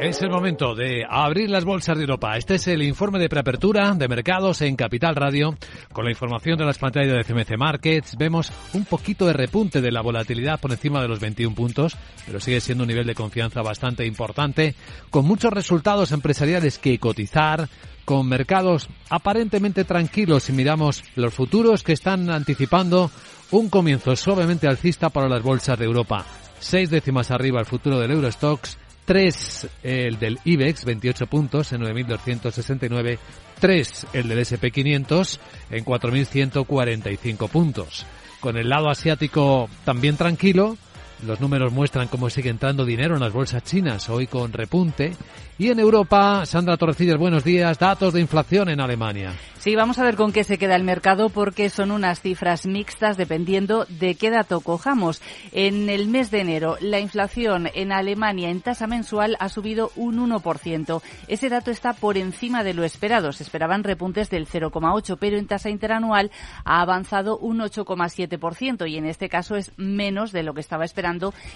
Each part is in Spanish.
Es el momento de abrir las bolsas de Europa. Este es el informe de preapertura de mercados en Capital Radio. Con la información de las pantallas de CMC Markets vemos un poquito de repunte de la volatilidad por encima de los 21 puntos, pero sigue siendo un nivel de confianza bastante importante, con muchos resultados empresariales que cotizar, con mercados aparentemente tranquilos si miramos los futuros que están anticipando un comienzo suavemente alcista para las bolsas de Europa. Seis décimas arriba el futuro del Eurostox 3 el del IBEX, 28 puntos en 9.269. 3 el del SP500 en 4.145 puntos. Con el lado asiático también tranquilo, los números muestran cómo sigue entrando dinero en las bolsas chinas, hoy con repunte. Y en Europa, Sandra Torrecillas, buenos días. Datos de inflación en Alemania. Sí, vamos a ver con qué se queda el mercado porque son unas cifras mixtas dependiendo de qué dato cojamos. En el mes de enero, la inflación en Alemania en tasa mensual ha subido un 1%. Ese dato está por encima de lo esperado. Se esperaban repuntes del 0,8, pero en tasa interanual ha avanzado un 8,7% y en este caso es menos de lo que estaba esperando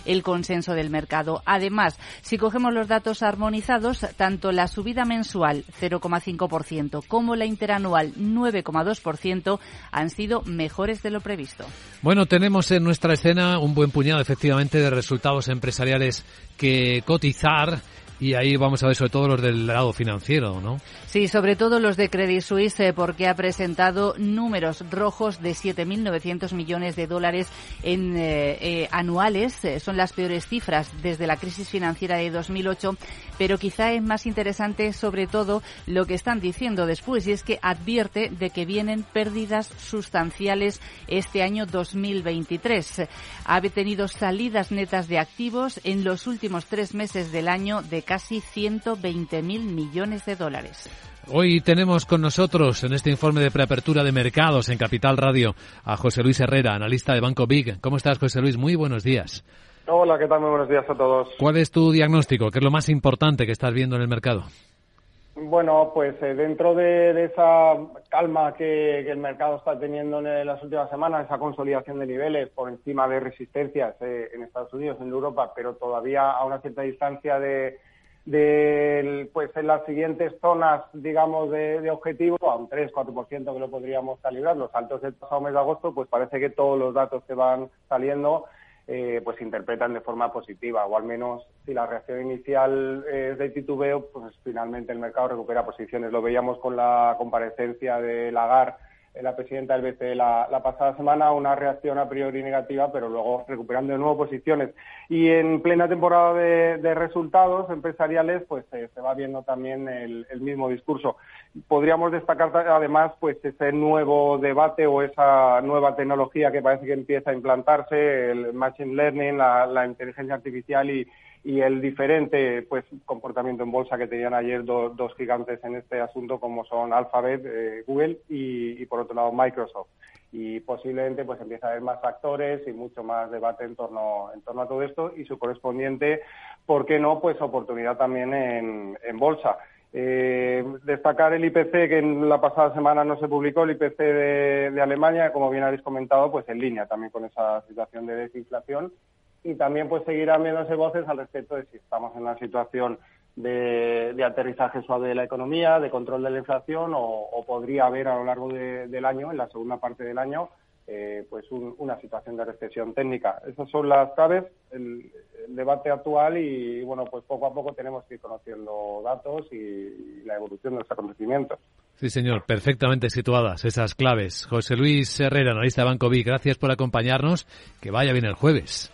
el consenso del mercado. Además, si cogemos los datos armonizados, tanto la subida mensual 0,5% como la interanual 9,2%, han sido mejores de lo previsto. Bueno, tenemos en nuestra escena un buen puñado efectivamente de resultados empresariales que cotizar y ahí vamos a ver sobre todo los del lado financiero, ¿no? Sí, sobre todo los de Credit Suisse, eh, porque ha presentado números rojos de 7.900 millones de dólares en eh, eh, anuales. son las peores cifras desde la crisis financiera de 2008, pero quizá es más interesante sobre todo lo que están diciendo después, y es que advierte de que vienen pérdidas sustanciales este año 2023. Ha tenido salidas netas de activos en los últimos tres meses del año de casi 120.000 millones de dólares. Hoy tenemos con nosotros en este informe de preapertura de mercados en Capital Radio a José Luis Herrera, analista de Banco Big. ¿Cómo estás, José Luis? Muy buenos días. Hola, ¿qué tal? Muy buenos días a todos. ¿Cuál es tu diagnóstico? ¿Qué es lo más importante que estás viendo en el mercado? Bueno, pues eh, dentro de, esa calma que, el mercado está teniendo en las últimas semanas, esa consolidación de niveles por encima de resistencias eh, en Estados Unidos, en Europa, pero todavía a una cierta distancia de, de pues en las siguientes zonas, digamos, de, objetivo, a un 3-4% que lo podríamos calibrar, los altos del pasado mes de agosto, pues parece que todos los datos que van saliendo eh, pues interpretan de forma positiva, o al menos si la reacción inicial es de titubeo, pues finalmente el mercado recupera posiciones. Lo veíamos con la comparecencia de Lagar la presidenta del BCE la, pasada semana, una reacción a priori negativa, pero luego recuperando de nuevo posiciones. Y en plena temporada de, resultados empresariales, pues eh, se va viendo también el, mismo discurso. Podríamos destacar además pues ese nuevo debate o esa nueva tecnología que parece que empieza a implantarse, el machine learning, la inteligencia artificial y, y el diferente pues comportamiento en bolsa que tenían ayer dos gigantes en este asunto como son Alphabet, eh, Google y, por otro lado Microsoft. Y posiblemente pues empieza a haber más actores y mucho más debate en torno en torno a todo esto y su correspondiente por qué no pues oportunidad también en, en bolsa. Eh, destacar el IPC que en la pasada semana no se publicó, el IPC de, Alemania, como bien habéis comentado, pues en línea también con esa situación de desinflación y también pues seguirán viéndose voces al respecto de si estamos en una situación de, aterrizaje suave de la economía, de control de la inflación o, podría haber a lo largo del año, en la segunda parte del año, eh, pues una situación de recesión técnica. Esas son las claves, el, debate actual y, bueno, pues poco a poco tenemos que ir conociendo datos y, la evolución de los acontecimientos. Sí, señor, perfectamente situadas esas claves. José Luis Herrera, analista de Banco B, gracias por acompañarnos. Que vaya bien el jueves.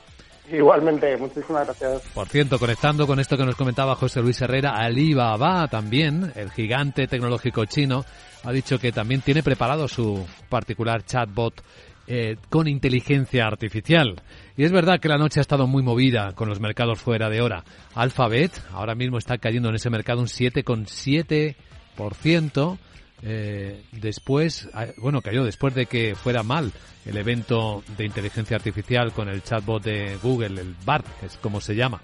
Igualmente, muchísimas gracias. Por cierto, conectando con esto que nos comentaba José Luis Herrera, Alibaba también, el gigante tecnológico chino, ha dicho que también tiene preparado su particular chatbot eh, con inteligencia artificial. Y es verdad que la noche ha estado muy movida con los mercados fuera de hora. Alphabet ahora mismo está cayendo en ese mercado un 7,7%. Eh, después, ah, bueno, cayó después de que fuera mal el evento de inteligencia artificial con el chatbot de Google, el BART, es como se llama.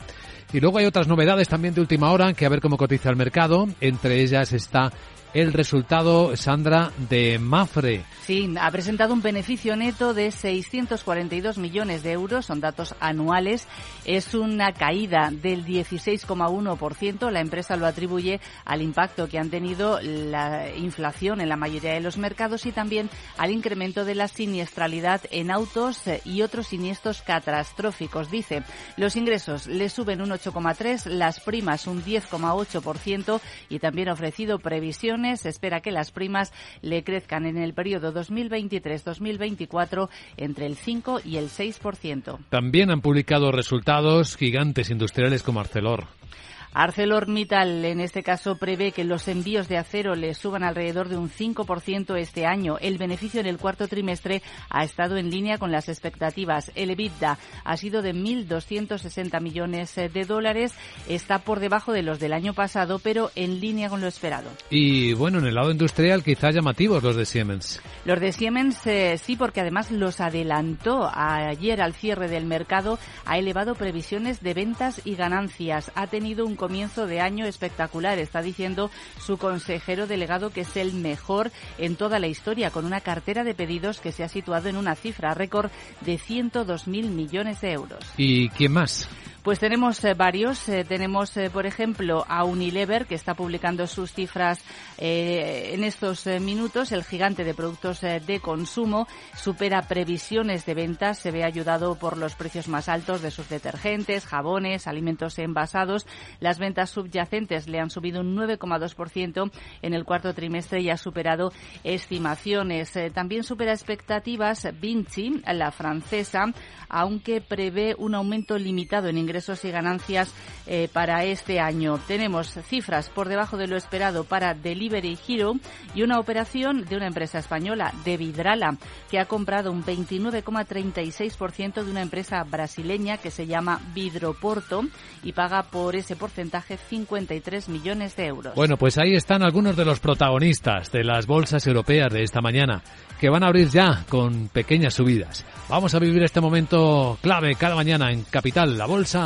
Y luego hay otras novedades también de última hora, que a ver cómo cotiza el mercado. Entre ellas está el resultado, Sandra, de Mafre. Sí, ha presentado un beneficio neto de 642 millones de euros, son datos anuales. Es una caída del 16,1%. La empresa lo atribuye al impacto que han tenido la inflación en la mayoría de los mercados y también al incremento de la siniestralidad en autos y otros siniestros catastróficos. Dice, los ingresos le suben un 8,3%, las primas un 10,8% y también ha ofrecido previsiones. Espera que las primas le crezcan en el periodo 2023-2024 entre el 5 y el 6%. También han publicado resultados gigantes industriales como Arcelor. ArcelorMittal, en este caso, prevé que los envíos de acero le suban alrededor de un 5% este año. El beneficio en el cuarto trimestre ha estado en línea con las expectativas. El EBITDA ha sido de 1.260 millones de dólares. Está por debajo de los del año pasado, pero en línea con lo esperado. Y bueno, en el lado industrial quizá llamativos los de Siemens. Los de Siemens eh, sí, porque además los adelantó ayer al cierre del mercado. Ha elevado previsiones de ventas y ganancias. Ha tenido un comienzo de año espectacular. Está diciendo su consejero delegado que es el mejor en toda la historia, con una cartera de pedidos que se ha situado en una cifra récord de 102.000 millones de euros. ¿Y quién más? Pues tenemos eh, varios. Eh, tenemos, eh, por ejemplo, a Unilever, que está publicando sus cifras en estos minutos. El gigante de productos de consumo supera previsiones de ventas. Se ve ayudado por los precios más altos de sus detergentes, jabones, alimentos envasados. Las ventas subyacentes le han subido un 9,2% en el cuarto trimestre y ha superado estimaciones. también supera expectativas Vinci, la francesa, aunque prevé un aumento limitado en ingresos ingresos y ganancias eh, para este año. Tenemos cifras por debajo de lo esperado para Delivery Hero y una operación de una empresa española, de Vidrala, que ha comprado un 29,36% de una empresa brasileña que se llama Vidroporto y paga por ese porcentaje 53 millones de euros. Bueno, pues ahí están algunos de los protagonistas de las bolsas europeas de esta mañana, que van a abrir ya con pequeñas subidas. Vamos a vivir este momento clave cada mañana en Capital, la bolsa